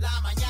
La mañana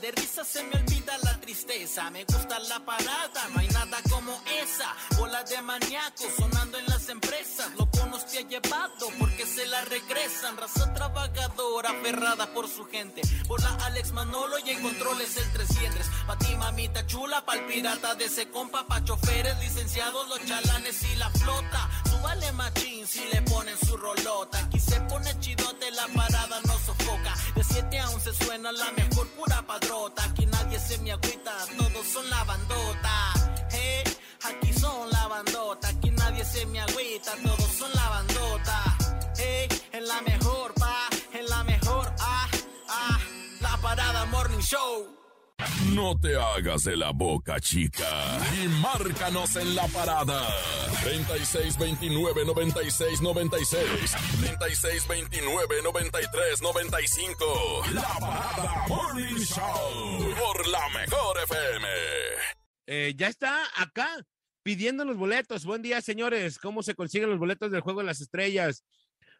de risa se me olvida la tristeza. Me gusta la parada, no hay nada como esa. Bola de maníacos sonando en las empresas. Loco nos te ha llevado porque se la regresan. Raza trabajadora, aferrada por su gente. Por la Alex Manolo y en controles el 300. Pa' ti, mamita chula, pa'l pirata de ese compa. Pa' choferes, licenciados, los chalanes y la flota. Súbale machín si le ponen su rolota. Aquí se pone chidote, la parada no sofoca. De 7 a 11 suena la mejor pura padrota. Aquí nadie se me agüita, todos son la bandota. Hey, aquí son la bandota. Aquí nadie se me agüita, todos son la bandota. Hey, en la mejor, pa, en la mejor, ah, ah. La parada Morning Show. No te hagas de la boca, chica. Y márcanos en la parada. 3629-9696. 3629-9395. La parada Morning Show. Por la mejor FM. Eh, ya está acá pidiendo los boletos. Buen día, señores. ¿Cómo se consiguen los boletos del Juego de las Estrellas?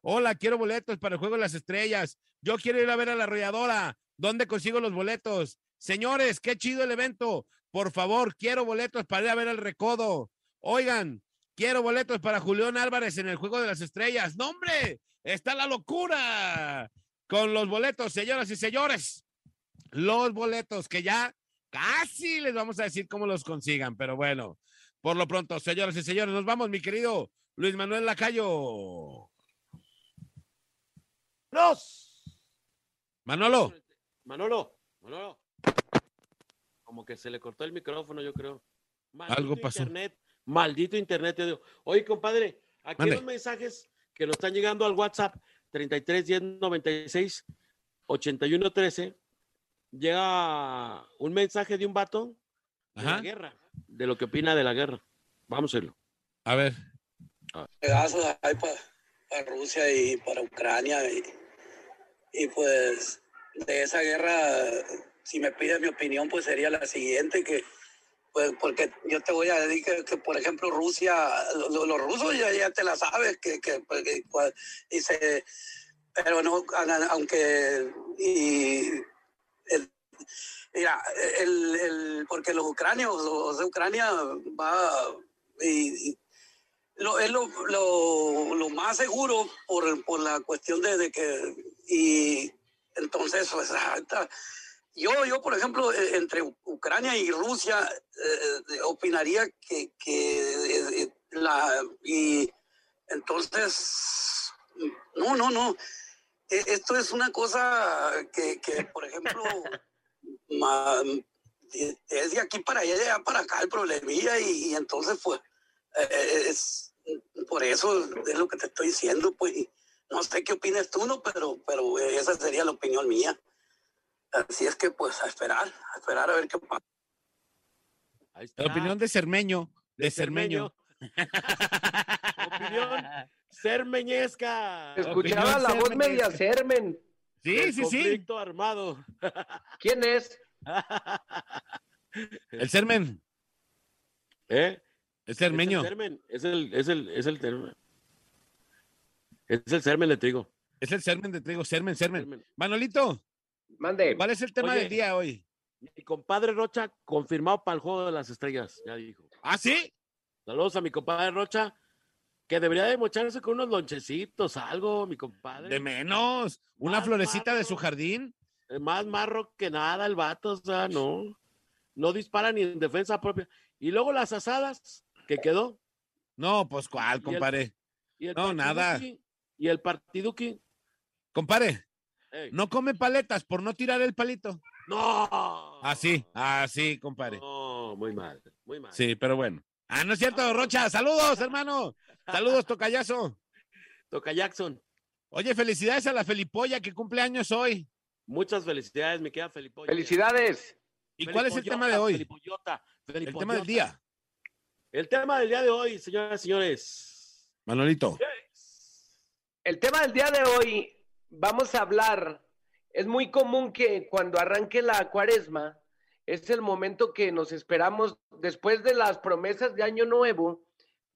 Hola, quiero boletos para el Juego de las Estrellas. Yo quiero ir a ver a la arrolladora. ¿Dónde consigo los boletos? Señores, qué chido el evento. Por favor, quiero boletos para ir a ver el recodo. Oigan, quiero boletos para Julián Álvarez en el Juego de las Estrellas. ¡No, hombre! Está la locura con los boletos, señoras y señores. Los boletos que ya casi les vamos a decir cómo los consigan, pero bueno, por lo pronto, señoras y señores, nos vamos, mi querido Luis Manuel Lacayo. ¡Los! Manolo. Manolo, Manolo. Como que se le cortó el micrófono, yo creo. Algo pasó. Internet, maldito internet. te digo. Oye, compadre, aquí Mande. los mensajes que nos están llegando al WhatsApp 33 10 96 81 13. Llega un mensaje de un vato de la guerra, de lo que opina de la guerra. Vamos a verlo. A ver. pedazos hay para Rusia y para Ucrania y, y pues de esa guerra si me pides mi opinión pues sería la siguiente que pues porque yo te voy a decir que, por ejemplo Rusia lo- los rusos ya, ya te la sabes que, que, pues, que y se pero no aunque y mira el, el- porque los ucranios Ucrania va y, y lo, es lo, lo, lo más seguro por, por la cuestión de, de que y entonces pues, hasta- yo yo por ejemplo eh, entre Ucrania y Rusia eh, eh, opinaría que, que eh, la y entonces no no no. E- esto es una cosa que, que por ejemplo ma- es de aquí para allá, de allá para acá el problemilla y, y entonces pues es por eso es lo que te estoy diciendo pues no sé qué opinas tú no pero pero esa sería la opinión mía así es que pues a esperar a esperar a ver qué pasa Ahí La opinión de Cermeño. De, Cermeño. opinión cermeñesca. Escuchaba Opinión la voz media Sermen. Sí, Del sí, sí. conflicto armado. ¿Quién es? El Cermen. ¿Eh? El Cermeño. Es el sermen, es el, es el, es el sermen. Es el sermen de trigo. Es el Cermen de trigo. Cermen, Cermen. Sermen. Manolito, Mande. ¿cuál es el tema Oye. del día hoy? Mi compadre Rocha confirmado para el juego de las estrellas, ya dijo. ¿Ah, sí? Saludos a mi compadre Rocha, que debería de mocharse con unos lonchecitos, algo, mi compadre. De menos. Una Más florecita de su jardín. Es Más marro que nada el vato, o sea, no. No dispara ni en defensa propia. Y luego las asadas que quedó. No, pues cuál, compadre. Y el No, nada. Y el partiduki. Compadre, Ey, no come paletas por no tirar el palito. No. Así, así, compadre. No, muy mal, muy mal. Sí, pero bueno. Ah, no es cierto, Rocha. Saludos, hermano. Saludos, tocayazo. Toca Jackson. Oye, felicidades a la Felipolla que cumple años hoy. Muchas felicidades, me queda Felipe. Felicidades. ¿Y cuál es el tema de hoy? Felipollota, El tema del Felipollota. día. El tema del día de hoy, señoras y señores. Manolito. El tema del día de hoy, vamos a hablar, es muy común que cuando arranque la cuaresma, es el momento que nos esperamos después de las promesas de Año Nuevo,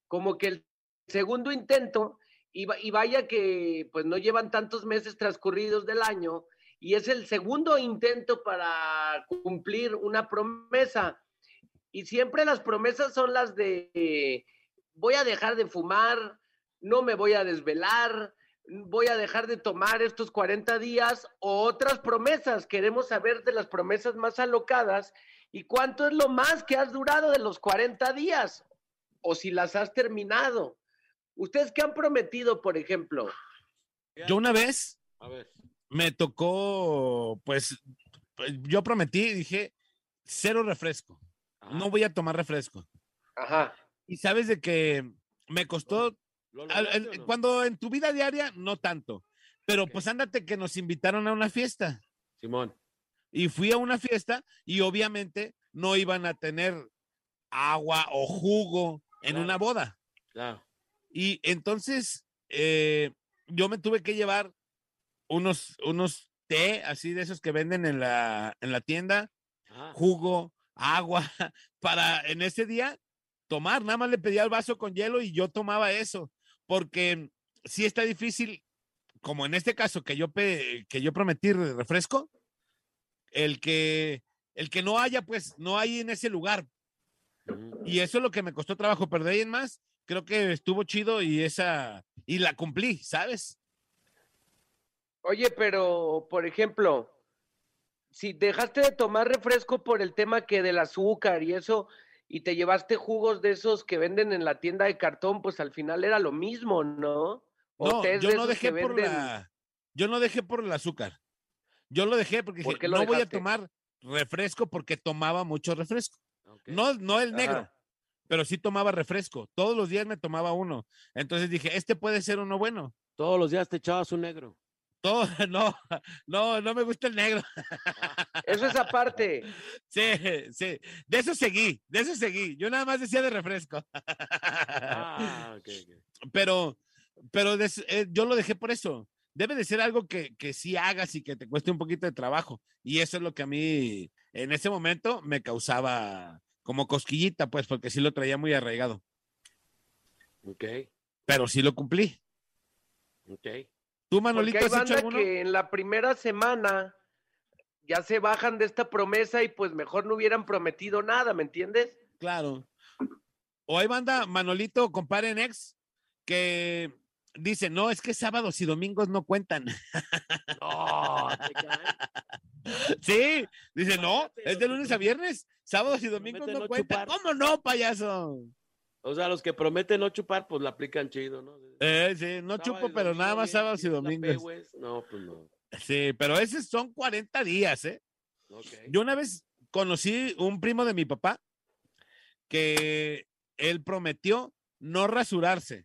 como que el segundo intento, y, va- y vaya que pues no llevan tantos meses transcurridos del año, y es el segundo intento para cumplir una promesa. Y siempre las promesas son las de voy a dejar de fumar, no me voy a desvelar, voy a dejar de tomar estos 40 días o otras promesas. Queremos saber de las promesas más alocadas y cuánto es lo más que has durado de los 40 días o si las has terminado. ¿Ustedes qué han prometido, por ejemplo? Yo una vez A ver. me tocó, pues, pues, yo prometí, dije, cero refresco. Ajá. No voy a tomar refresco. Ajá. Y sabes de que me costó, ¿Lo al- lograste al- o no? cuando en tu vida diaria, no tanto. Pero pues ándate que nos invitaron a una fiesta. Simón. Y fui a una fiesta y obviamente no iban a tener agua o jugo en Claro. una boda. Claro. Y entonces eh, yo me tuve que llevar unos, unos té así de esos que venden en la, en la tienda, Ajá. jugo, agua, para en ese día tomar. Nada más le pedía el vaso con hielo y yo tomaba eso, porque sí está difícil, como en este caso que yo, que yo prometí re- refresco, el que, el que no haya, pues no hay en ese lugar. Y eso es lo que me costó trabajo, pero de ahí en más, creo que estuvo chido y esa, y la cumplí, ¿sabes? Oye, pero, por ejemplo, si dejaste de tomar refresco por el tema que del azúcar y eso, y te llevaste jugos de esos que venden en la tienda de cartón, pues al final era lo mismo, ¿no? O No, yo no dejé por venden- la, yo no dejé por el azúcar. Yo lo dejé porque ¿Por dije, no voy a tomar refresco porque tomaba mucho refresco. No, no el negro, Ajá. pero sí tomaba refresco. Todos los días me tomaba uno. Entonces dije, este puede ser uno bueno. Todos los días te echabas un negro. Todo, no, no, no me gusta el negro. Eso es aparte. Sí, sí. De eso seguí, de eso seguí. Yo nada más decía de refresco. Ah, ok, ok. pero, pero des- eh, yo lo dejé por eso. Debe de ser algo que, que sí hagas y que te cueste un poquito de trabajo. Y eso es lo que a mí en ese momento me causaba como cosquillita, pues, porque sí lo traía muy arraigado. Ok, Pero sí lo cumplí. ok. ¿Tú, Porque Manolito, hay has hecho banda alguno? que en la primera semana ya se bajan de esta promesa y pues mejor no hubieran prometido nada, ¿me entiendes? Claro. O hay banda, Manolito, compare en ex, que dice, no, es que sábados y domingos no cuentan. No, sí, dice, no, es de lunes a viernes, sábados y domingos no no cuentan. chupar. ¿Cómo no, payaso? O sea, los que prometen no chupar, pues la aplican chido, ¿no? Eh, sí, no Sábado chupo, pero nada más sábados y domingos. No, pues no. Sí, pero esos son 40 días, ¿eh? Ok. Yo una vez conocí un primo de mi papá que él prometió no rasurarse.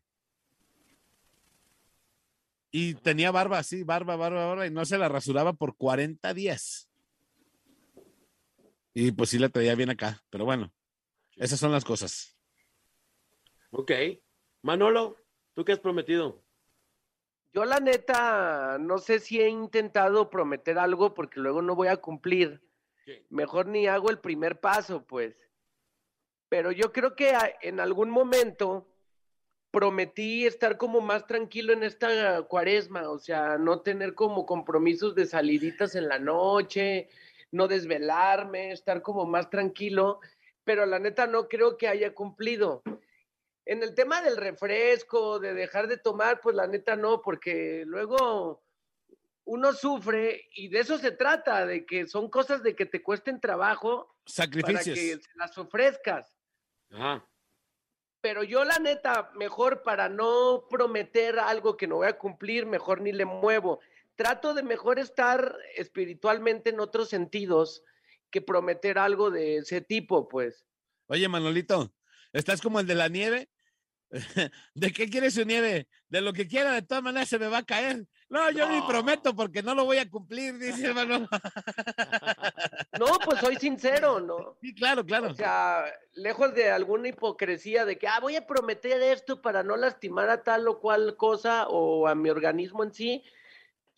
Y tenía barba así, barba, barba, barba, y no se la rasuraba por 40 días. Y pues sí la traía bien acá, pero bueno, esas son las cosas. Ok. Manolo, ¿tú qué has prometido? Yo la neta no sé si he intentado prometer algo porque luego no voy a cumplir. Sí. Mejor ni hago el primer paso, pues. Pero yo creo que en algún momento prometí estar como más tranquilo en esta cuaresma, o sea, no tener como compromisos de saliditas en la noche, no desvelarme, estar como más tranquilo, pero la neta no creo que haya cumplido. En el tema del refresco, de dejar de tomar, pues la neta no, porque luego uno sufre y de eso se trata, de que son cosas de que te cuesten trabajo para Sacrificios. que se las ofrezcas. Ajá. Pero yo la neta, mejor para no prometer algo que no voy a cumplir, mejor ni le muevo. Trato de mejor estar espiritualmente en otros sentidos que prometer algo de ese tipo, pues. Oye, Manolito, estás como el de la nieve, ¿De qué quiere su nieve? De lo que quiera, de todas maneras se me va a caer. No, yo ni prometo porque no lo voy a cumplir, dice hermano. No, pues soy sincero, ¿no? Sí, claro, claro. O sea, lejos de alguna hipocresía de que, ah, voy a prometer esto para no lastimar a tal o cual cosa o a mi organismo en sí,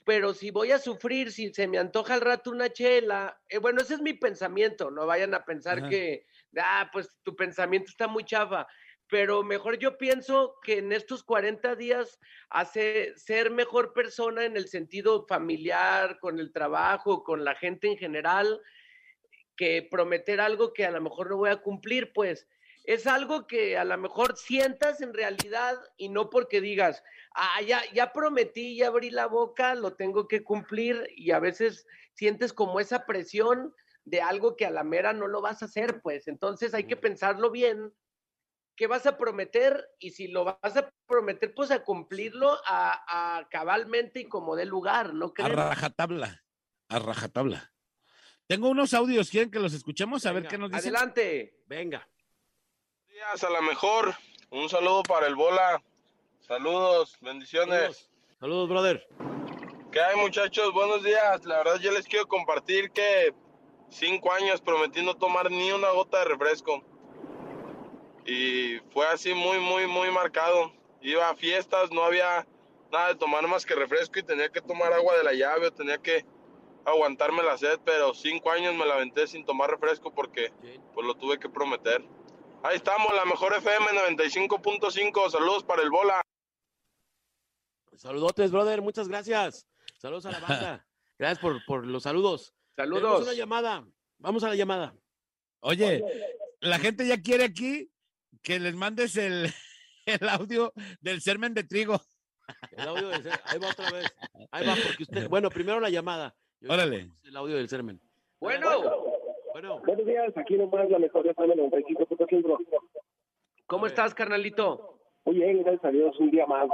pero si voy a sufrir, si se me antoja al rato una chela, eh, bueno, ese es mi pensamiento, no vayan a pensar Ajá. que, ah, pues tu pensamiento está muy chafa, pero mejor yo pienso que en estos 40 días hace ser mejor persona en el sentido familiar, con el trabajo, con la gente en general, que prometer algo que a lo mejor no voy a cumplir, pues es algo que a lo mejor sientas en realidad y no porque digas, ah, ya, ya prometí, ya abrí la boca, lo tengo que cumplir y a veces sientes como esa presión de algo que a la mera no lo vas a hacer, pues. Entonces hay que pensarlo bien, qué vas a prometer y si lo vas a prometer, pues a cumplirlo a, a cabalmente y como dé lugar, ¿no A crees? rajatabla. A rajatabla. Tengo unos audios, ¿quieren que los escuchemos? A ver qué nos dicen. Adelante. Venga. días, a la mejor. Un saludo para el Bola. Saludos, bendiciones. Saludos, Saludos, brother. ¿Qué hay, muchachos? Buenos días. La verdad, yo les quiero compartir que cinco años prometí no tomar ni una gota de refresco. Y fue así muy, muy, muy marcado. Iba a fiestas, no había nada de tomar más que refresco y tenía que tomar agua de la llave o tenía que aguantarme la sed, pero cinco años me la aventé sin tomar refresco porque pues lo tuve que prometer. Ahí estamos, la mejor FM 95.5. Saludos para el Bola. Saludotes, brother. Muchas gracias. Saludos a la banda. Gracias por, por los saludos. Tenemos Saludos. una llamada. Vamos a la llamada. Oye, la gente ya quiere aquí que les mandes el, el audio del sermen de trigo. El audio del ser- Ahí va otra vez. Ahí va, porque usted. Bueno, primero la llamada. Y ahorita Órale. El audio del sermen. Bueno, Bueno, Buenos días, aquí nomás la mejor de 95.5. ¿cómo estás, carnalito? Muy bien, gracias a Dios, un día más.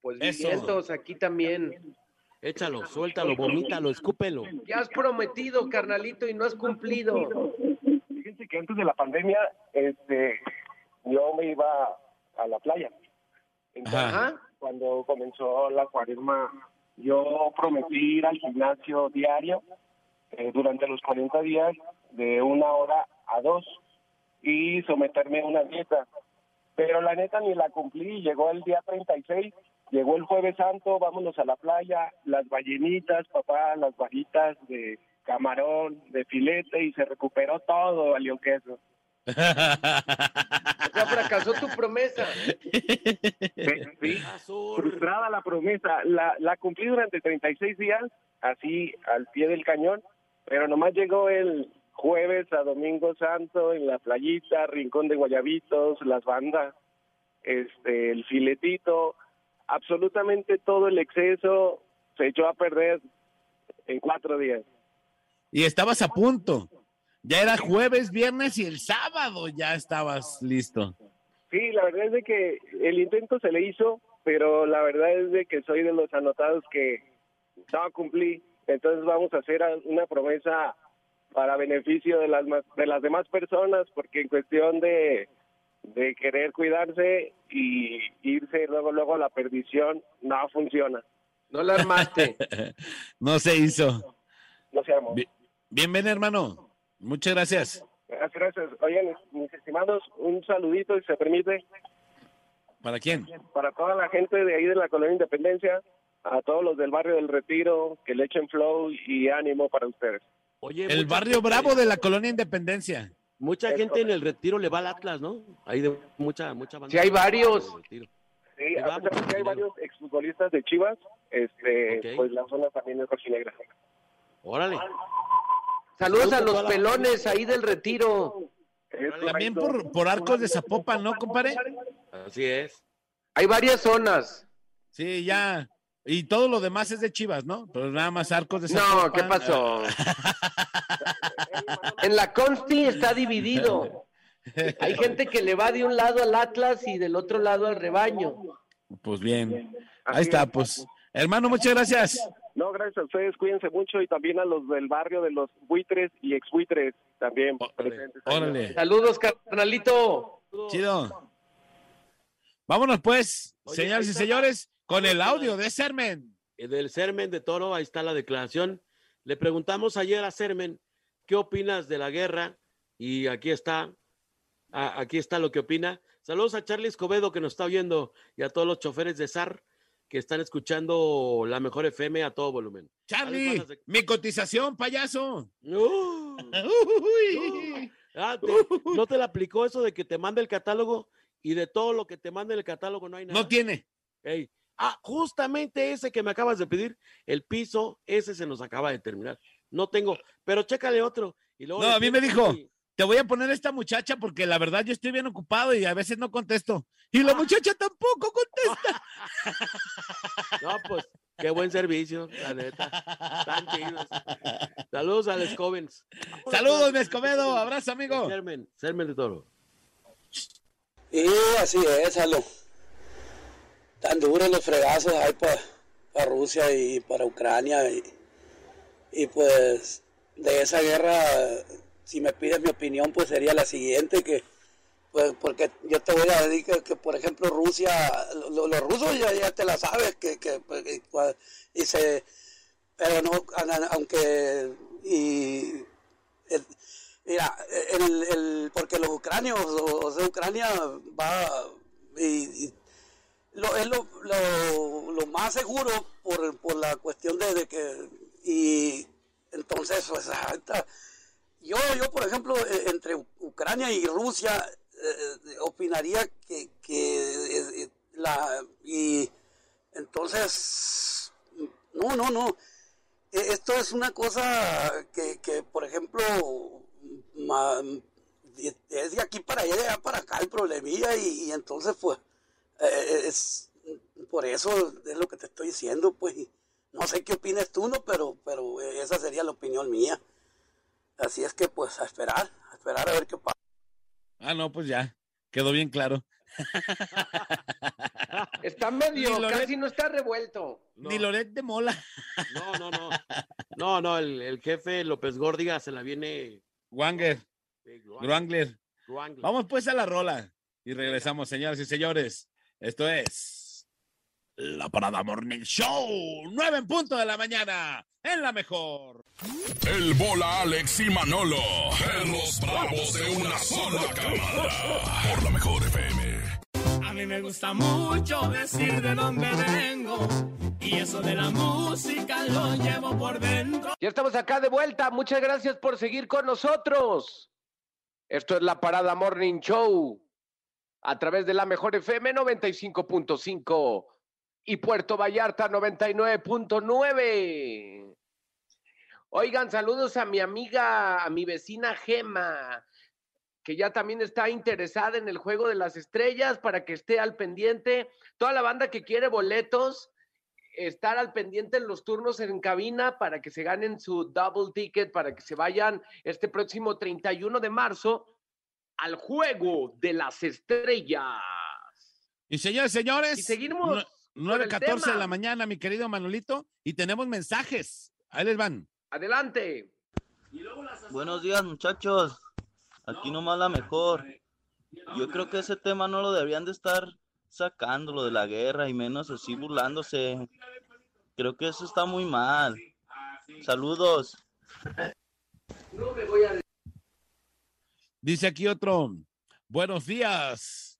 Pues Eso. vientos, aquí también. échalo, suéltalo, vomítalo, escúpelo. Ya has prometido, carnalito, y no has cumplido. Que antes de la pandemia, este, yo me iba a la playa. Entonces, Ajá. Cuando comenzó la cuaresma, yo prometí ir al gimnasio diario eh, durante los 40 días de una hora a dos y someterme a una dieta. Pero la neta ni la cumplí, llegó el día 36, llegó el jueves santo, vámonos a la playa, las ballenitas, papá, las bajitas de camarón, de filete y se recuperó todo, valió queso. O sea, fracasó tu promesa. Sí, Azul. frustrada la promesa. La, la cumplí durante 36 días, así al pie del cañón, pero nomás llegó el jueves a Domingo Santo en la playita, Rincón de Guayabitos, las bandas, este, el filetito, absolutamente todo el exceso se echó a perder en cuatro días. Y estabas a punto. Ya era jueves, viernes y el sábado ya estabas listo. Sí, la verdad es de que el intento se le hizo, pero la verdad es de que soy de los anotados que no cumplí. Entonces vamos a hacer una promesa para beneficio de las más- de las demás personas, porque en cuestión de, de querer cuidarse y irse luego luego a la perdición no funciona, No la armaste. No se hizo. no se armó. Bien. Bienvenido, hermano. Muchas gracias. Gracias, gracias. Oigan, mis estimados, un saludito si se permite. ¿Para quién? para toda la gente de ahí de la colonia Independencia, a todos los del barrio del Retiro, que le echen flow y ánimo para ustedes. Oye, El barrio gente- bravo de la colonia Independencia. Mucha gente en el retiro le va al Atlas, ¿no? Hay de mucha, mucha banda. Sí, hay varios. Sí, Ahí a vamos, pesar de que hay varios exfutbolistas de Chivas, este, pues la zona también es rojinegra. Órale. Saludos a los pelones ahí del retiro. También por, por arcos de Zapopan, ¿no, compadre? Así es. Hay varias zonas. Sí, ya. Y todo lo demás es de Chivas, ¿no? Pero nada más arcos de Zapopan. No, ¿qué pasó? En la Consti está dividido. Hay gente que le va de un lado al Atlas y del otro lado al rebaño. Pues bien. Ahí está, es. pues. Hermano, muchas gracias. No, gracias a ustedes, cuídense mucho y también a los del barrio de los buitres y ex buitres también presentes. Órale. Saludos, carnalito. Chido. Vámonos pues, Oye, señores y señores, con el audio de Sermen. Eh, Del Sermen de Toro, ahí está la declaración. Le preguntamos ayer a Sermen, ¿qué opinas de la guerra? Y aquí está, a- aquí está lo que opina. Saludos a Charlie Escobedo que nos está viendo y a todos los choferes de SAR que están escuchando la mejor FM a todo volumen. Charlie, de- mi cotización, payaso. ¡Uh! Uy. Ah, te- ¿No te la aplicó eso de que te manda el catálogo y de todo lo que te manda en el catálogo no hay nada? No tiene. Ey, Ah, justamente ese que me acabas de pedir, el piso, ese se nos acaba de terminar. No tengo, pero chécale otro. Y luego No, a mí me dijo, y- te voy a poner esta muchacha porque la verdad yo estoy bien ocupado y a veces no contesto. Y la muchacha tampoco contesta. No, pues, qué buen servicio, la neta. Tan chidos. Saludos a Les Covens. Saludos, mi Escobedo. Abrazo, amigo. Sermen, Sermen de Toro. Y así es, Alo. Tan duros los fregazos hay para Rusia y para Ucrania. Y, y pues de esa guerra, si me pides mi opinión, pues sería la siguiente, que pues porque yo te voy a decir que, que, por ejemplo Rusia, lo- los rusos ya, ya te la sabes, que, que, pues, y, se, pero no, aunque, y, mira, el, el- porque los ucranios, o, sea, Ucrania va, y, y lo, es lo, lo, lo más seguro por, por la cuestión de, de que, y entonces, pues, ahorita, yo, yo, por ejemplo, eh, entre Ucrania y Rusia, eh, opinaría que, que la, y entonces, no, no, no, esto es una cosa que, que por ejemplo, es de aquí para allá, de allá para acá el problemilla y, y entonces, pues, es por eso es lo que te estoy diciendo, pues, no sé qué opinas tú, ¿no? Pero, pero esa sería la opinión mía. Así es que, pues, a esperar, a esperar a ver qué pasa. Ah, no, pues ya. Quedó bien claro. Está medio, Loret- casi no está revuelto. No, Ni Loret de Mola. no, no, no. No, no, el, el jefe López Górdiga se la viene. Wanger. Wrangler. Vamos pues a la rola y regresamos, señoras y señores. Esto es La Parada Morning Show, nueve en punto de la mañana, en la mejor. El bola Alex y Manolo, perros bravos de una sola cámara. Por la mejor FM. A mí me gusta mucho decir de dónde vengo y eso de la música lo llevo por dentro. Ya estamos acá de vuelta. Muchas gracias por seguir con nosotros. Esto es la Parada Morning Show a través de la Mejor FM 95.5 y Puerto Vallarta 99.9. Oigan, saludos a mi amiga, a mi vecina Gema, que ya también está interesada en el juego de las estrellas para que esté al pendiente. Toda la banda que quiere boletos, estar al pendiente en los turnos en cabina para que se ganen su double ticket, para que se vayan este próximo 31 de marzo al juego de las estrellas. Y señores, señores, Y seguimos 9.14 de la mañana, mi querido Manolito, y tenemos mensajes. Ahí les van. Adelante. Buenos días, muchachos. Aquí nomás la mejor. Yo creo que ese tema no lo deberían de estar sacando, lo de la guerra, y menos así burlándose. Creo que eso está muy mal. Saludos. Dice aquí otro, buenos días.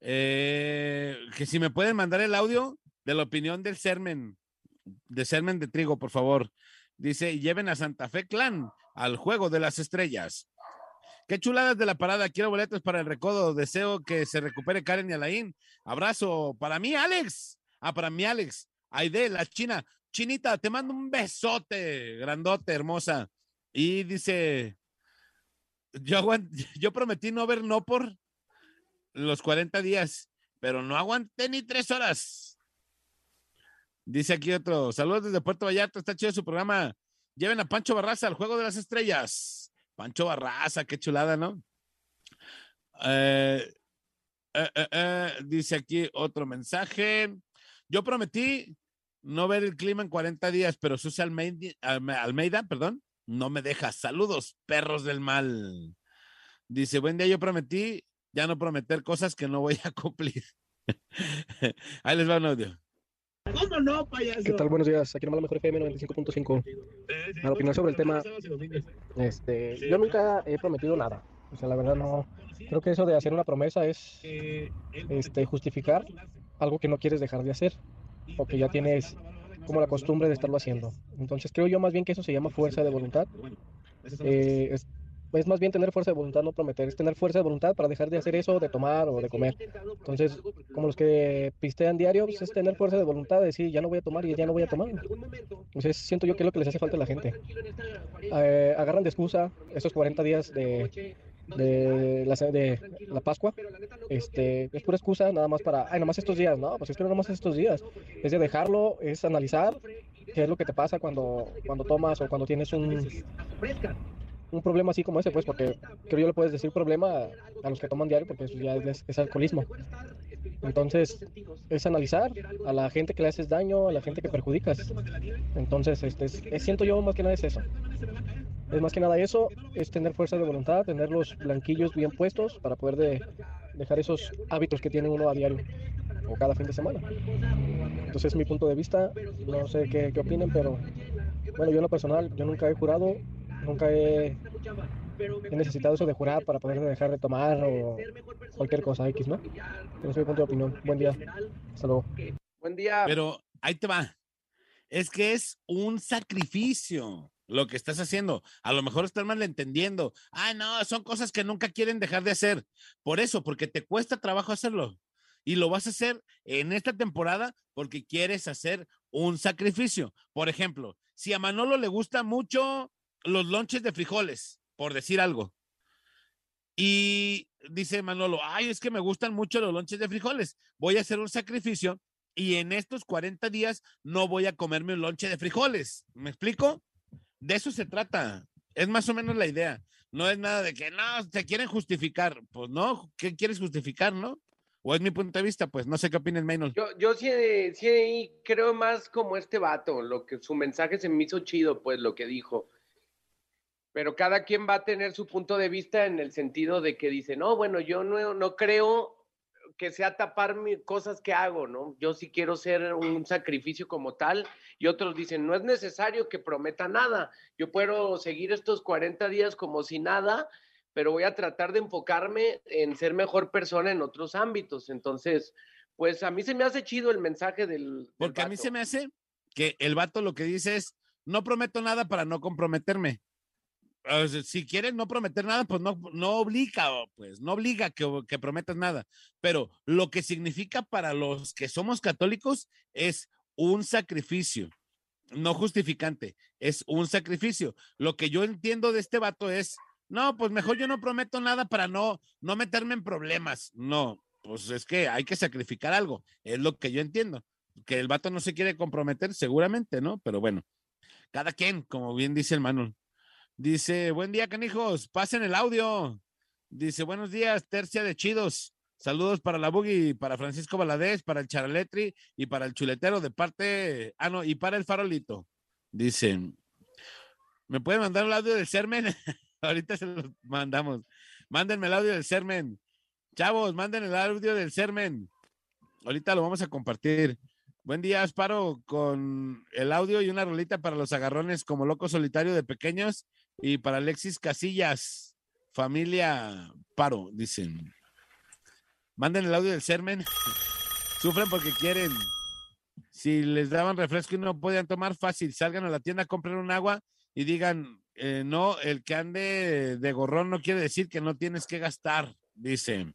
Eh, que si me pueden mandar el audio de la opinión del Sermen, de Sermen de Trigo, por favor. Dice, lleven a Santa Fe Clan al juego de las estrellas. Qué chuladas de la parada. Quiero boletos para el recodo. Deseo que se recupere Karen y Alain. Abrazo para mí, Alex. Ah, para mí, Alex. Aide, la china. Chinita, te mando un besote. Grandote, hermosa. Y dice, yo, yo prometí no ver no por los 40 días, pero no aguanté ni tres horas. Dice aquí otro, saludos desde Puerto Vallarta, está chido su programa. Lleven a Pancho Barraza al Juego de las Estrellas. Pancho Barraza, qué chulada, ¿no? Eh, eh, eh, dice aquí otro mensaje. Yo prometí no ver el clima en 40 días, pero Susi Almeida, Alme- Almeida, perdón, no me deja. Saludos, perros del mal. Dice, buen día, yo prometí ya no prometer cosas que no voy a cumplir. Ahí les va un audio. ¿Cómo no, payaso? ¿Qué tal? Buenos días. Aquí nomás la mejor FM 95.5. Para opinar sobre el tema, este, yo nunca he prometido nada. O sea, la verdad no. Creo que eso de hacer una promesa es este, justificar algo que no quieres dejar de hacer o que ya tienes como la costumbre de estarlo haciendo. Entonces creo yo más bien que eso se llama fuerza de voluntad. Eh, es, es más bien tener fuerza de voluntad, no prometer, es tener fuerza de voluntad para dejar de hacer eso, de tomar o de comer. Entonces, como los que pistean diario, pues es tener fuerza de voluntad de decir, ya no voy a tomar y ya no voy a tomar. Entonces, siento yo que es lo que les hace falta a la gente. Eh, agarran de excusa esos 40 días de, de la, de la Pascua, este, es pura excusa nada más para, ay, nada más estos días, no, pues es que no nada más estos días, es de dejarlo, es analizar qué es lo que te pasa cuando, cuando tomas o cuando tienes un, un problema así como ese, pues, porque creo yo le puedes decir problema a, los que toman diario, porque eso ya es, es, alcoholismo. Entonces, es analizar a la gente que le haces daño, a la gente que perjudicas. Entonces, este, es, siento yo más que nada es eso. Es más que nada eso, es tener fuerza de voluntad, tener los blanquillos bien puestos para poder de, dejar esos hábitos que tiene uno a diario o cada fin de semana. Entonces, mi punto de vista, no sé qué, qué opinen, pero bueno, yo en lo personal, yo nunca he jurado Nunca he, he, necesitado eso de jurar para poder dejar de tomar o cualquier cosa X, ¿no? Es mi punto de opinión. Buen día. Hasta luego. Buen día. Pero ahí te va. Es que es un sacrificio lo que estás haciendo. A lo mejor estás malentendiendo. Ah, no, son cosas que nunca quieren dejar de hacer. Por eso, porque te cuesta trabajo hacerlo. Y lo vas a hacer en esta temporada porque quieres hacer un sacrificio. Por ejemplo, si a Manolo le gusta mucho los lonches de frijoles, por decir algo. Y dice Manolo, ay, es que me gustan mucho los lonches de frijoles. Voy a hacer un sacrificio y en estos 40 días no voy a comerme un lonche de frijoles. ¿Me explico? De eso se trata. Es más o menos la idea. No es nada de que no, se quieren justificar. Pues no, ¿qué quieres justificar, no? O es mi punto de vista, pues no sé qué opinas, Maynard. Yo, yo sí, sí creo más como este vato, lo que su mensaje se me hizo chido, pues lo que dijo pero cada quien va a tener su punto de vista en el sentido de que dice, no, bueno, yo no, no creo que sea tapar cosas que hago, ¿no? Yo sí quiero ser un sacrificio como tal y otros dicen, no es necesario que prometa nada, yo puedo seguir estos 40 días como si nada, pero voy a tratar de enfocarme en ser mejor persona en otros ámbitos. Entonces, pues a mí se me hace chido el mensaje del... del Porque a mí se me hace que el vato lo que dice es, no prometo nada para no comprometerme si quieres no prometer nada, pues no, no obliga, pues no obliga que, prometas nada. Pero lo que significa para los que somos católicos es un sacrificio, no justificante, es un sacrificio. Lo que yo entiendo de este vato es, no, pues mejor yo no prometo nada para no, no meterme en problemas. No, pues es que hay que sacrificar algo, es lo que yo entiendo. Que el vato no se quiere comprometer, seguramente, ¿no? Pero bueno, cada quien, como bien dice el Manuel. Dice, buen día, canijos, pasen el audio. Dice, buenos días, tercia de chidos. Saludos para la Boogie, para Francisco Valadez, para el Charaletri y para el Chuletero de parte, ah, no, y para el Farolito. Dicen, ¿me pueden mandar el audio del Sermen? Ahorita se los mandamos. Mándenme el audio del Sermen. Chavos, manden el audio del Sermen. Ahorita lo vamos a compartir. Buen día, Asparo, con el audio y una rolita para los agarrones como loco solitario de pequeños y para Alexis Casillas, familia Paro, dicen. Manden el audio del Sermen. Sufren porque quieren. Si les daban refresco y no podían tomar, fácil. Salgan a la tienda, compren un agua y digan, eh, no, el que ande de gorrón no quiere decir que no tienes que gastar, dicen.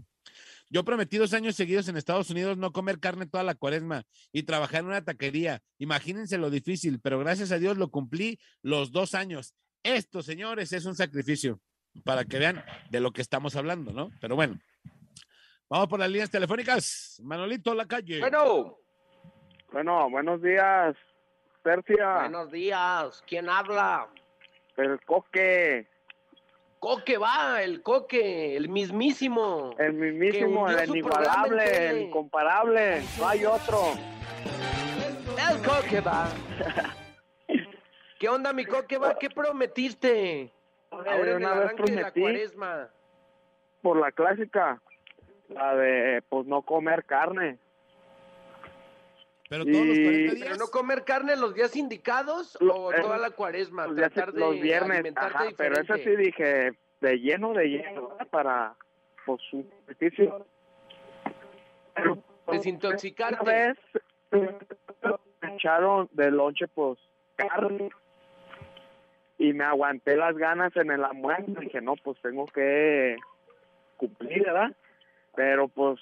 Yo prometí dos años seguidos en Estados Unidos no comer carne toda la cuaresma y trabajar en una taquería. Imagínense lo difícil, pero gracias a Dios lo cumplí los dos años. Esto, señores, es un sacrificio para que vean de lo que estamos hablando, ¿no? Pero bueno, vamos por las líneas telefónicas. Manolito, la calle. Bueno. Bueno, buenos días, Tercia. Buenos días. ¿Quién habla? El Coque. Coque va, el Coque, el mismísimo. El mismísimo, el inigualable, el incomparable. No hay otro. El Coque va. ¿Qué onda, mi coque va? ¿Qué prometiste? Ahora una vez prometí. por la clásica. La de, pues, no comer carne. Pero todos los 40 días. ¿Pero no comer carne los días indicados o eh, toda la cuaresma? Los, días- de los viernes, ajá, pero eso sí dije, de lleno, de lleno, ¿verdad? para, pues, un ejercicio. Pero, Desintoxicarte. Una vez me echaron de lonche, pues, carne. Y me aguanté las ganas en el almuerzo. Dije, no, pues tengo que cumplir, ¿verdad? Pero, pues,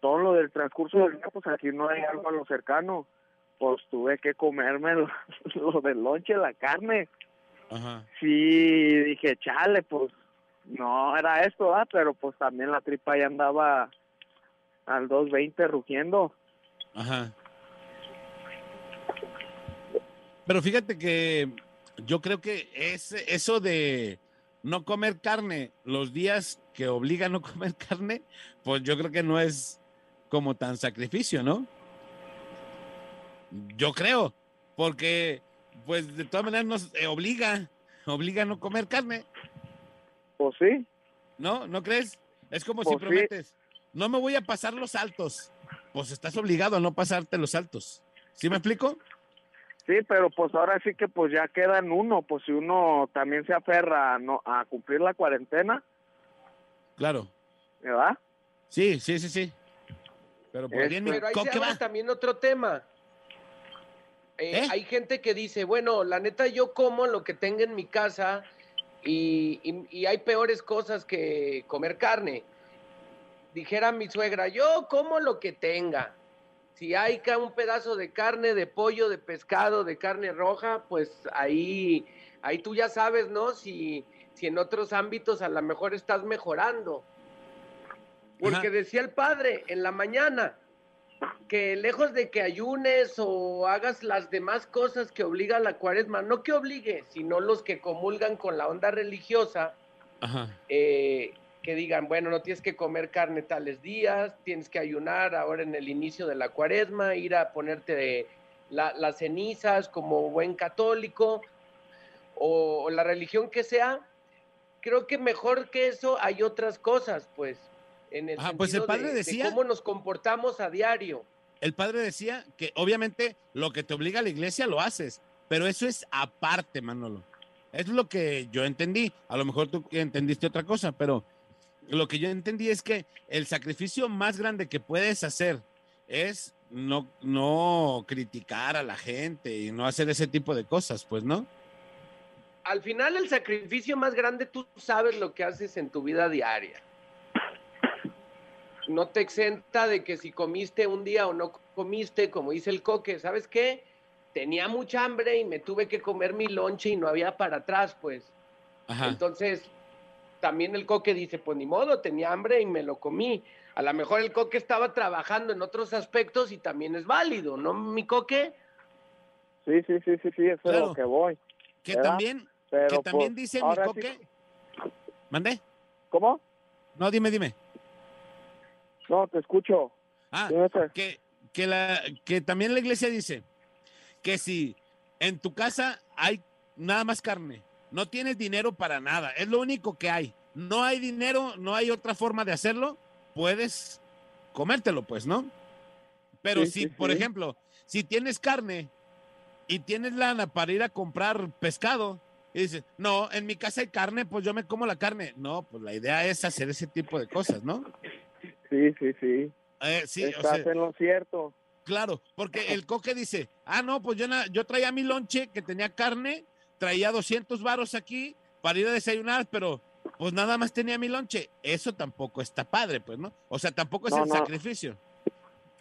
todo lo del transcurso del día, pues aquí no hay algo a lo cercano. Pues tuve que comerme lo, lo del lonche, la carne. Ajá. Sí, dije, chale, pues, no era esto, ¿verdad? Pero, pues, también la tripa ya andaba al 220 rugiendo. Ajá. Pero fíjate que yo creo que es eso de no comer carne los días que obliga a no comer carne, pues yo creo que no es como tan sacrificio, ¿no? Yo creo, porque pues de todas maneras nos eh, obliga, obliga a no comer carne. Pues sí. ¿No? ¿No crees? Es como si sí. prometes, no me voy a pasar los altos. Pues estás obligado a no pasarte los altos. ¿Sí me explico? Sí, pero pues ahora sí que pues ya queda en uno, pues si uno también se aferra a, no, a cumplir la cuarentena, Claro. ¿verdad? Sí, sí, sí, sí. Pero por ahí se va. también otro tema. Eh, ¿Eh? Hay gente que dice, bueno, la neta yo como lo que tenga en mi casa y, y- y hay peores cosas que comer carne. Dijera mi suegra, yo como lo que tenga. Si hay un pedazo de carne, de pollo, de pescado, de carne roja, pues ahí, ahí tú ya sabes, ¿no? Si, si en otros ámbitos a lo mejor estás mejorando. Porque decía el padre en la mañana que lejos de que ayunes o hagas las demás cosas que obliga la cuaresma, no que obligue, sino los que comulgan con la onda religiosa, Ajá. eh, que digan, bueno, no tienes que comer carne tales días, tienes que ayunar ahora en el inicio de la cuaresma, ir a ponerte la- las cenizas como buen católico o, o la religión que sea. Creo que mejor que eso hay otras cosas, pues. En el Ajá, pues el sentido padre de- de decía- cómo nos comportamos a diario. El padre decía que obviamente lo que te obliga a la iglesia lo haces, pero eso es aparte, Manolo. Es lo que yo entendí. A lo mejor tú entendiste otra cosa, pero lo que yo entendí es que el sacrificio más grande que puedes hacer es no, no criticar a la gente y no hacer ese tipo de cosas, pues, ¿no? Al final el sacrificio más grande, tú sabes lo que haces en tu vida diaria. No te exenta de que si comiste un día o no comiste, como dice el coque, ¿sabes qué? Tenía mucha hambre y me tuve que comer mi lonche y no había para atrás, pues. Ajá. Entonces, también el coque dice, pues ni modo, tenía hambre y me lo comí. A lo mejor el coque estaba trabajando en otros aspectos y también es válido, ¿no, mi coque? Sí, sí, sí, sí, sí, eso es Claro. lo que voy. Que ¿verdad? también, Pero, que también pues, dice mi ahora sí- coque. ¿Mandé? ¿Cómo? No, dime, dime. No, te escucho. Ah, que, que, la, que también la iglesia dice que si en tu casa hay nada más carne, no tienes dinero para nada, es lo único que hay. No hay dinero, no hay otra forma de hacerlo, puedes comértelo, pues, ¿no? Pero Sí, si, sí, por sí. ejemplo, si tienes carne y tienes lana para ir a comprar pescado, y dices, no, en mi casa hay carne, pues yo me como la carne. No, pues la idea es hacer ese tipo de cosas, ¿no? Sí, sí, sí. Eh, sí, o Estás sea, en lo cierto. Claro, porque el coque dice, ah, no, pues yo, yo traía mi lonche que tenía carne, traía 200 varos aquí para ir a desayunar, pero pues nada más tenía mi lonche. Eso tampoco está padre, pues, ¿no? O sea, tampoco es No, el no. sacrificio.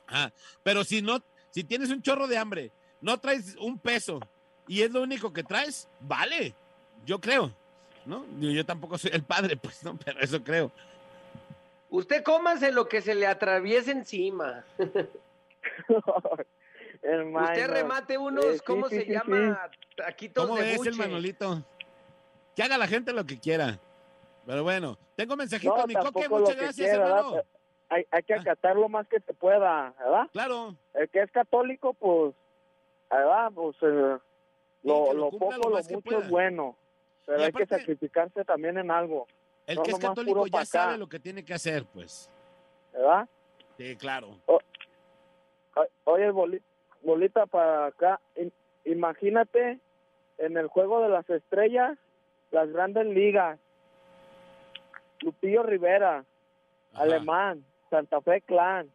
Ah, pero si no, si tienes un chorro de hambre, no traes un peso y es lo único que traes, vale, yo creo, ¿no? Yo, yo tampoco soy el padre, pues, ¿no? Pero eso creo. Usted cómase lo que se le atraviese encima. El Usted remate unos, Eh, sí, ¿cómo sí, se sí, llama? Taquitos ¿Cómo de ves el buche. Manolito? Que haga la gente lo que quiera. Pero bueno, tengo mensajitos, No, mi coque, tampoco muchas lo que gracias, quiera, hermano. ¿verdad? Hay, hay que acatar lo más que se pueda, ¿verdad? Claro. El que es católico, pues, ¿verdad? Pues eh, lo, lo lo poco, lo mucho es bueno. Pero Y hay que sacrificarse también en algo. El No que es católico ya sabe lo que tiene que hacer, pues. ¿verdad? Sí, claro. O- oye, boli- bolita para acá, im- imagínate en el juego de las estrellas, las grandes ligas, Lupillo Rivera, Alemán, Santa Fe Clan,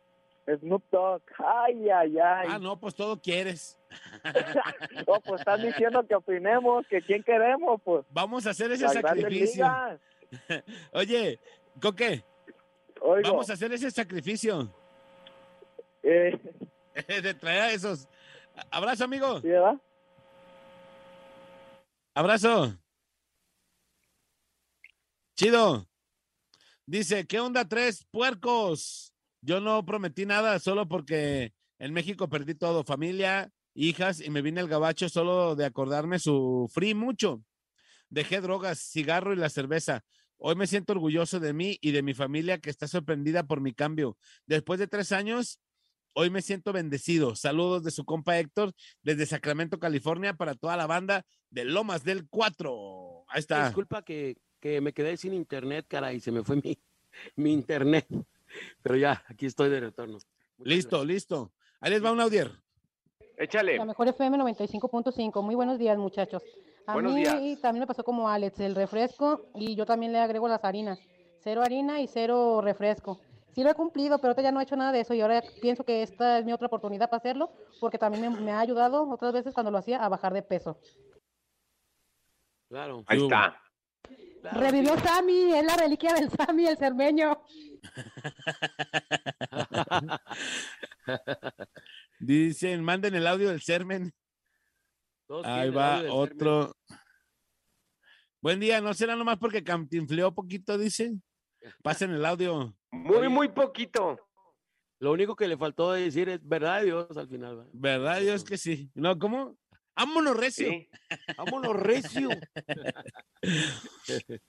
Snoop Dogg, ay, ay, ay. Ah, no, pues todo quieres. No, pues están diciendo que opinemos, que quién queremos, pues. Vamos a hacer ese Las sacrificio. Oye, Oigo, vamos a hacer ese sacrificio eh, de traer a esos. Abrazo, amigo. ¿sí, verdad? Abrazo. Chido. Dice, ¿qué onda tres puercos? Yo no prometí nada solo porque en México perdí todo, familia, hijas, y me vine al gabacho solo de acordarme, sufrí mucho. Dejé drogas, cigarro y la cerveza. Hoy me siento orgulloso de mí y de mi familia que está sorprendida por mi cambio. Después de tres años, hoy me siento bendecido. Saludos de su compa Héctor desde Sacramento, California, para toda la banda de Lomas del 4. Ahí está. Disculpa que, que me quedé sin internet, caray, se me fue mi, mi internet. Pero ya, aquí estoy de retorno. Listo, listo. Ahí les va un audier. Échale. La mejor FM 95.5. Muy buenos días, muchachos. A Buenos mí días. también me pasó como Alex, el refresco, y yo también le agrego las harinas. Cero harina y cero refresco. Sí lo he cumplido, pero ahorita ya no he hecho nada de eso y ahora pienso que esta es mi otra oportunidad para hacerlo, porque también me, me ha ayudado otras veces cuando lo hacía a bajar de peso. Claro. Ahí está. Revivió Sammy, es la reliquia del Sammy, el cermeño. Dicen, manden el audio del sermen. Todos Ahí va otro. Buen día, ¿no será nomás porque cantinfleó poquito, dicen? Pasen el audio. Muy, muy poquito. Lo único que le faltó decir es verdad de Dios al final. ¿verdad? ¿Verdad, Dios que sí? No, ¿cómo? Vámonos recio. Sí. Vámonos recio.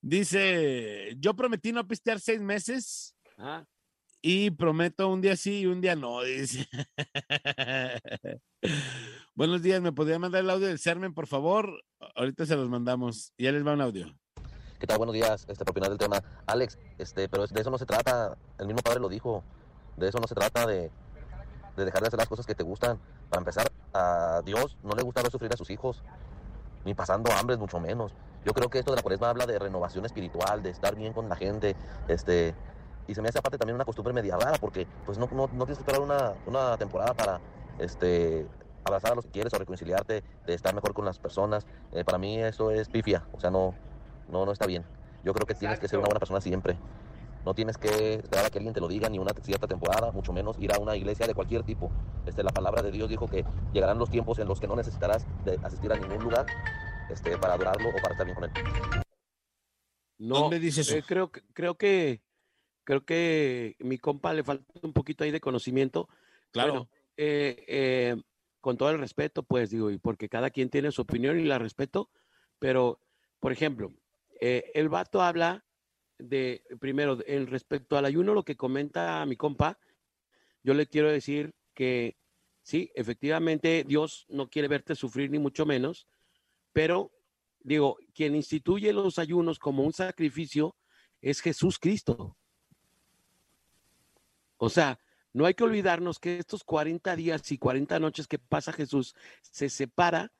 Dice, yo prometí no pistear seis meses Ah, y prometo un día sí y un día no, dice. Buenos días, ¿me podría mandar el audio del sermen, por favor? Ahorita se los mandamos. Ya les va un audio. ¿Qué tal? Buenos días. Este, para del tema. Alex, este, pero de eso no se trata. El mismo padre lo dijo. De eso no se trata de, de dejar de hacer las cosas que te gustan. Para empezar, a Dios no le gusta ver sufrir a sus hijos. Ni pasando hambre, mucho menos. Yo creo que esto de la cuaresma habla de renovación espiritual, de estar bien con la gente. Este, y se me hace aparte también una costumbre media rara, porque pues no, no, no tienes que esperar una, una temporada para este, abrazar a los que quieres o reconciliarte, de estar mejor con las personas. Eh, para mí eso es pifia. O sea, no, no, no está bien. Yo creo que tienes que ser una buena persona siempre. No tienes que esperar a que alguien te lo diga ni una cierta temporada, mucho menos ir a una iglesia de cualquier tipo. Este, la palabra de Dios dijo que llegarán los tiempos en los que no necesitarás de asistir a ningún lugar este, para adorarlo o para estar bien con él. no, ¿Dónde dice eso? eh, creo, que- creo que creo que mi compa le falta un poquito ahí de conocimiento. Claro. Bueno, eh, eh, con todo el respeto, pues digo, y porque cada quien tiene su opinión y la respeto, pero, por ejemplo, eh, el vato habla de, primero, en respecto al ayuno, lo que comenta mi compa, yo le quiero decir que sí, efectivamente Dios no quiere verte sufrir ni mucho menos, pero digo, quien instituye los ayunos como un sacrificio es Jesús Cristo. O sea, no hay que olvidarnos que estos 40 días y 40 noches que pasa Jesús se separa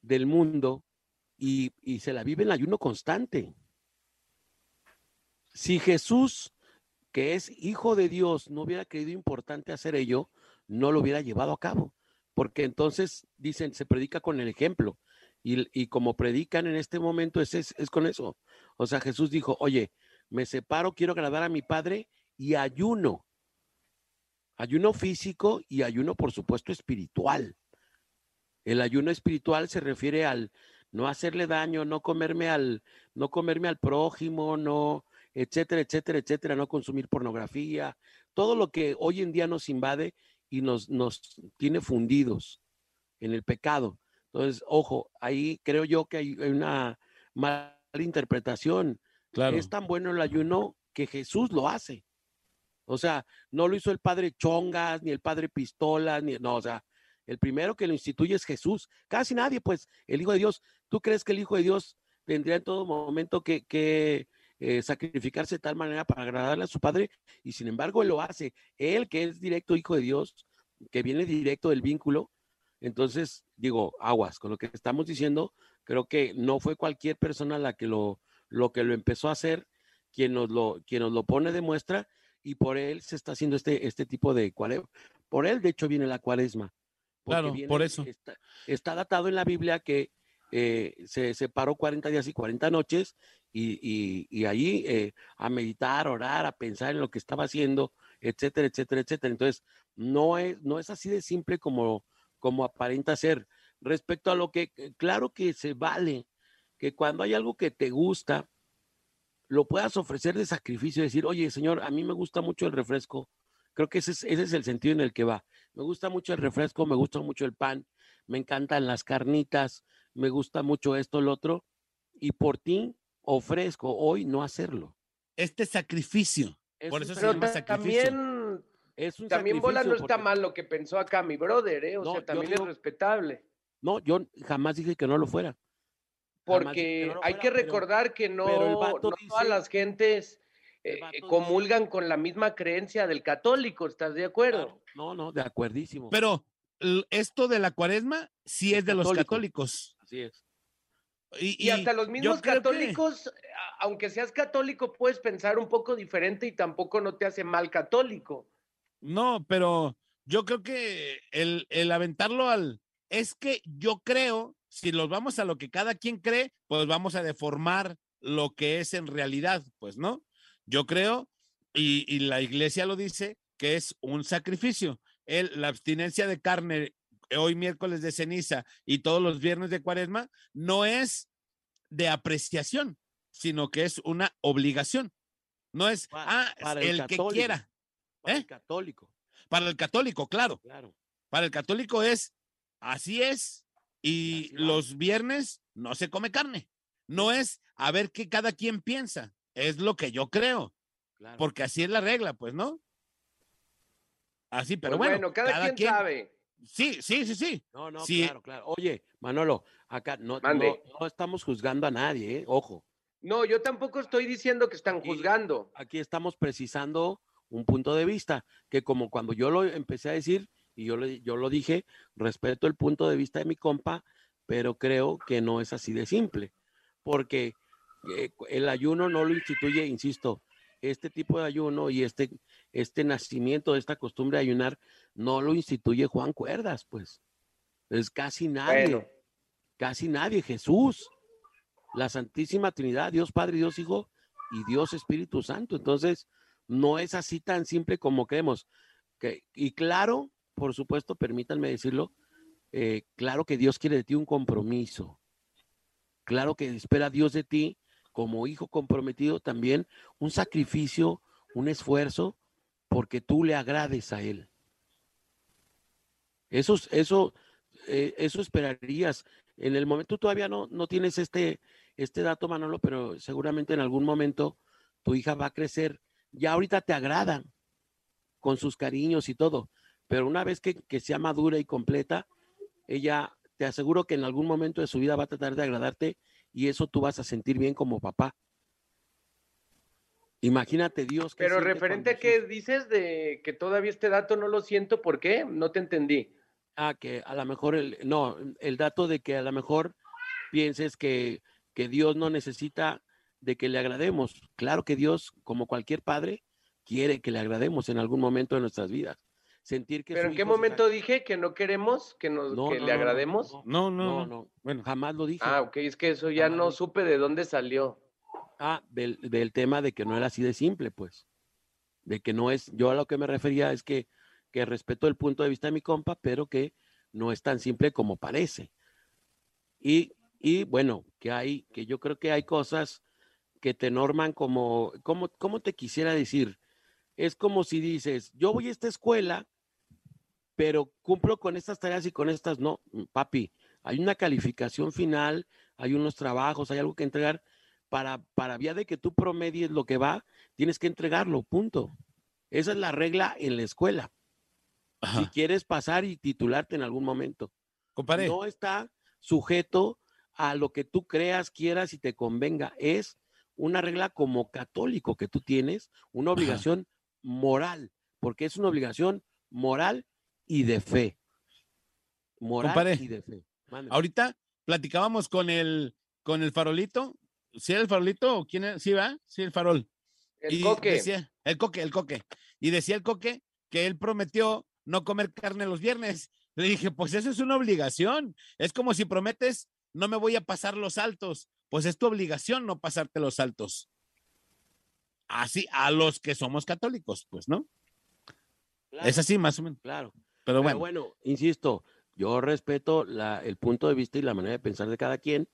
del mundo y, se la vive en ayuno constante. Si Jesús, que es hijo de Dios, no hubiera creído importante hacer ello, no lo hubiera llevado a cabo. Porque entonces, dicen, se predica con el ejemplo. Y, y como predican en este momento, es, es, es con eso. O sea, Jesús dijo, oye, me separo, quiero agradar a mi Padre y ayuno. Ayuno físico y ayuno, por supuesto, espiritual. El ayuno espiritual se refiere al no hacerle daño, no comerme al, no comerme al prójimo, no, etcétera, etcétera, etcétera, no consumir pornografía, todo lo que hoy en día nos invade y nos, nos tiene fundidos en el pecado. Entonces, ojo, ahí creo yo que hay una mala interpretación. Claro. Es tan bueno el ayuno que Jesús lo hace. O sea, no lo hizo el padre Chongas, ni el padre Pistolas, ni no, o sea, el primero que lo instituye es Jesús. Casi nadie, pues, el Hijo de Dios. ¿Tú crees que el Hijo de Dios tendría en todo momento que, que eh, sacrificarse de tal manera para agradarle a su padre y sin embargo él lo hace. Él que es directo hijo de Dios, que viene directo del vínculo, entonces digo, aguas, con lo que estamos diciendo, creo que no fue cualquier persona la que lo, lo que lo empezó a hacer, quien nos lo, quien nos lo pone de muestra y por él se está haciendo este, este tipo de cuaresma. Por él, de hecho, viene la cuaresma. Claro, viene- por eso. Está, está datado en la Biblia que eh, se separó 40 días y 40 noches y, y, y ahí eh, a meditar, orar, a pensar en lo que estaba haciendo, etcétera, etcétera, etcétera. Entonces, no es, no es así de simple como, como aparenta ser. Respecto a lo que, eh, claro que se vale que cuando hay algo que te gusta, lo puedas ofrecer de sacrificio, decir, oye, Señor, a mí me gusta mucho el refresco. Creo que es, ese es el sentido en el que va. Me gusta mucho el refresco, me gusta mucho el pan, me encantan las carnitas, me gusta mucho esto, lo otro, y por ti ofrezco hoy no hacerlo. Este sacrificio. Es Por eso se llama sacrificio. también, Es un también Bola no está porque- mal lo que pensó acá mi brother, ¿eh? O No, sea, también es respetable. No, yo jamás dije que no lo fuera. Porque que no lo hay fuera, que pero- recordar que no, todas las gentes eh, comulgan con la misma creencia del católico, ¿estás de acuerdo? No, no, de acuerdísimo. Pero esto de la cuaresma sí es de los católico. católicos. Así es. Y, hasta los mismos que- católicos, aunque seas católico, puedes pensar un poco diferente y tampoco no te hace mal católico. No, pero yo creo que el, el aventarlo al... Es que yo creo, si los vamos a lo que cada quien cree, pues vamos a deformar lo que es en realidad, pues, ¿no? Yo creo, y, y la iglesia lo dice, que es un sacrificio. El, la abstinencia de carne hoy miércoles de ceniza y todos los viernes de cuaresma no es de apreciación, sino que es una obligación. No es, ah, para el, el que quiera. Para ¿Eh? el católico. Para el católico, claro. Claro. Para el católico es, así es, y los viernes no se come carne. No es a ver qué cada quien piensa, es lo que yo creo, Claro. porque así es la regla, pues, ¿no? Así, pero Pues bueno, bueno, cada, quien, sabe. Sí, sí, sí, sí. No, no, Sí. claro, claro. Oye, Manolo, acá no, Mande. no, no estamos juzgando a nadie, ¿eh? Ojo. No, yo tampoco estoy diciendo que están juzgando. Aquí estamos precisando un punto de vista, que como cuando yo lo empecé a decir, y yo, le- yo lo dije, respeto el punto de vista de mi compa, pero creo que no es así de simple, porque eh, el ayuno no lo instituye, insisto, este tipo de ayuno y este, este nacimiento de esta costumbre de ayunar no lo instituye Juan Cuerdas, pues. Es casi nadie. Bueno. Casi nadie. Jesús, la Santísima Trinidad, Dios Padre, Dios Hijo y Dios Espíritu Santo. Entonces, no es así tan simple como creemos. Que, y claro, por supuesto, permítanme decirlo, eh, claro que Dios quiere de ti un compromiso. Claro que espera Dios de ti como hijo comprometido también un sacrificio, un esfuerzo, porque tú le agrades a Él. Eso, es- eso, eh, eso esperarías. En el momento, tú todavía no, no tienes este, este dato, Manolo, pero seguramente en algún momento tu hija va a crecer. Ya ahorita te agrada con sus cariños y todo, pero una vez que, que sea madura y completa, ella, te aseguro que en algún momento de su vida va a tratar de agradarte y eso tú vas a sentir bien como papá. Imagínate Dios. que Pero referente a qué dices de que todavía este dato no lo siento, ¿por qué? No te entendí. Ah, que a lo mejor el, no, el dato de que a lo mejor pienses que, que Dios no necesita de que le agrademos. Claro que Dios, como cualquier padre, quiere que le agrademos en algún momento de nuestras vidas. Sentir que ¿Pero en qué momento dije que no queremos que, nos, No, que no, le no, no, agrademos? No, No, no, Bueno, jamás lo dije. Ah, ok, es que eso ya no supe de dónde salió. Ah, del, del tema de que no era así de simple, pues. De que no es, yo a lo que me refería es que, que respeto el punto de vista de mi compa, pero que no es tan simple como parece. Y, y bueno, que hay, que yo creo que hay cosas que te norman como, como, ¿cómo te quisiera decir? Es como si dices, yo voy a esta escuela, pero cumplo con estas tareas y con estas no, papi. Hay una calificación final, hay unos trabajos, hay algo que entregar para, para vía de que tú promedies lo que va, tienes que entregarlo, punto. Esa es la regla en la escuela. Si quieres pasar y titularte en algún momento. No está sujeto a lo que tú creas, quieras y te convenga. Es una regla como católico que tú tienes, una obligación moral, porque es una obligación moral y de fe. Moral Compadre, y de fe. Ahorita platicábamos con el, con el farolito. ¿Sí era el farolito o quién era? ¿Sí va? Sí, el farol. El Y coque. decía- el coque, el coque. Y decía el coque que él prometió no comer carne los viernes. Le dije, pues eso es una obligación. Es como si prometes, no me voy a pasar los saltos. Pues es tu obligación no pasarte los saltos. Así, a los que somos católicos, pues, ¿no? Claro, Es así, más o menos. Claro. Pero Pero bueno. insisto, yo respeto la- el punto de vista y la manera de pensar de cada quien.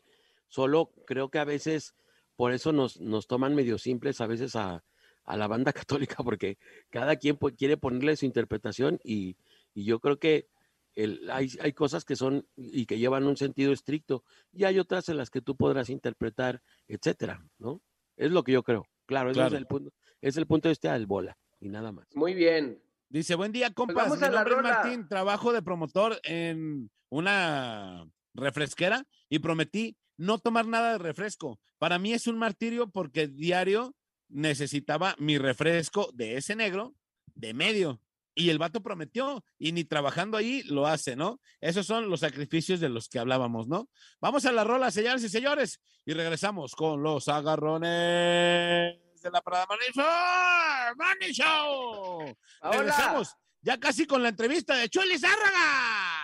Solo creo que a veces, por eso nos, nos toman medio simples a veces a, a la banda católica, porque cada quien quiere ponerle su interpretación y, y yo creo que el- hay, hay cosas que son y que llevan un sentido estricto y hay otras en las que tú podrás interpretar, etcétera, ¿no? Es lo que yo creo. Claro, ese Claro. es el punto, es el punto de vista del bola y nada más. Muy bien. Dice, buen día, compas. Pues vamos Mi a la nombre es. Martín, trabajo de promotor en una refresquera y prometí no tomar nada de refresco. Para mí es un martirio porque diario necesitaba mi refresco de ese negro de medio. Y el vato prometió y ni trabajando ahí lo hace, ¿no? Esos son los sacrificios de los que hablábamos, ¿no? Vamos a la rola, señores y señores, y regresamos con los agarrones de la Parada Morning Show. Morning Show. Ahora. Regresamos ya casi con la entrevista de Chuli Zárraga.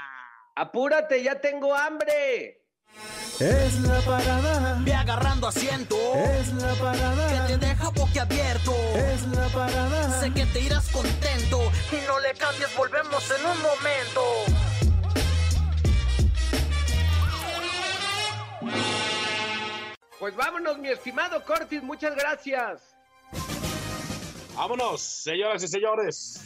Apúrate, ya tengo hambre. Es la parada. Ve agarrando asiento. Es la parada. Que te deja boquiabierto. Es la parada. Sé que te irás contento. Y no le cambies, volvemos en un momento. Pues vámonos, mi estimado Cortis, muchas gracias. Vámonos, señoras y señores.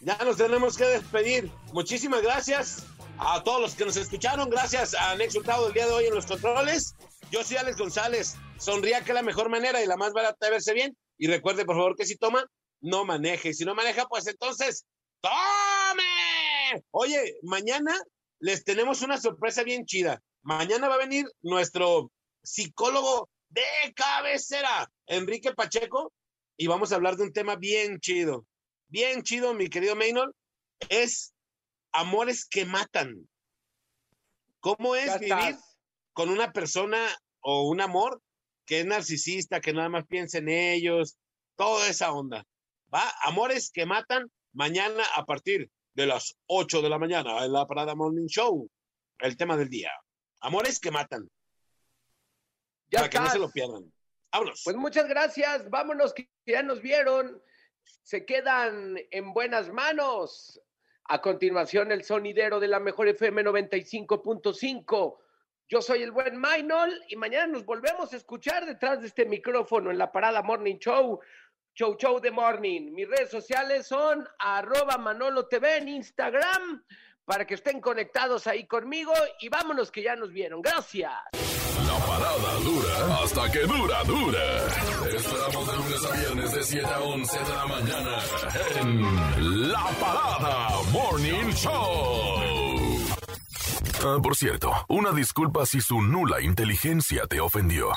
Ya nos tenemos que despedir. Muchísimas gracias a todos los que nos escucharon. Gracias a Nex Hurtado el día de hoy en los controles. Yo soy Alex González. Sonría que es la mejor manera y la más barata de verse bien. Y recuerde, por favor, que si toma, no maneje. Y si no maneja, pues entonces, ¡tome! Oye, mañana les tenemos una sorpresa bien chida. Mañana va a venir nuestro psicólogo de cabecera, Enrique Pacheco, y vamos a hablar de un tema bien chido. Bien chido, mi querido Maynor, es amores que matan. ¿Cómo es vivir con una persona o un amor que es narcisista, que nada más piensa en ellos, toda esa onda? ¿Va? Amores que matan mañana a partir de las 8 de la mañana en la Parada Morning Show. El tema del día. Amores que matan. Ya para que no se lo pierdan. Vámonos. Pues muchas gracias. Vámonos, que ya nos vieron. Se quedan en buenas manos. A continuación, el sonidero de la mejor FM 95.5. Yo soy el buen Maynol y mañana nos volvemos a escuchar detrás de este micrófono en la parada Morning Show. Show Show de Morning. Mis redes sociales son arroba Manolo TV en Instagram para que estén conectados ahí conmigo y vámonos que ya nos vieron. Gracias. La parada dura hasta que dura, dura. Esperamos de lunes a viernes de 7 a 11 de la mañana en La Parada Morning Show. Ah, por cierto, una disculpa si su nula inteligencia te ofendió.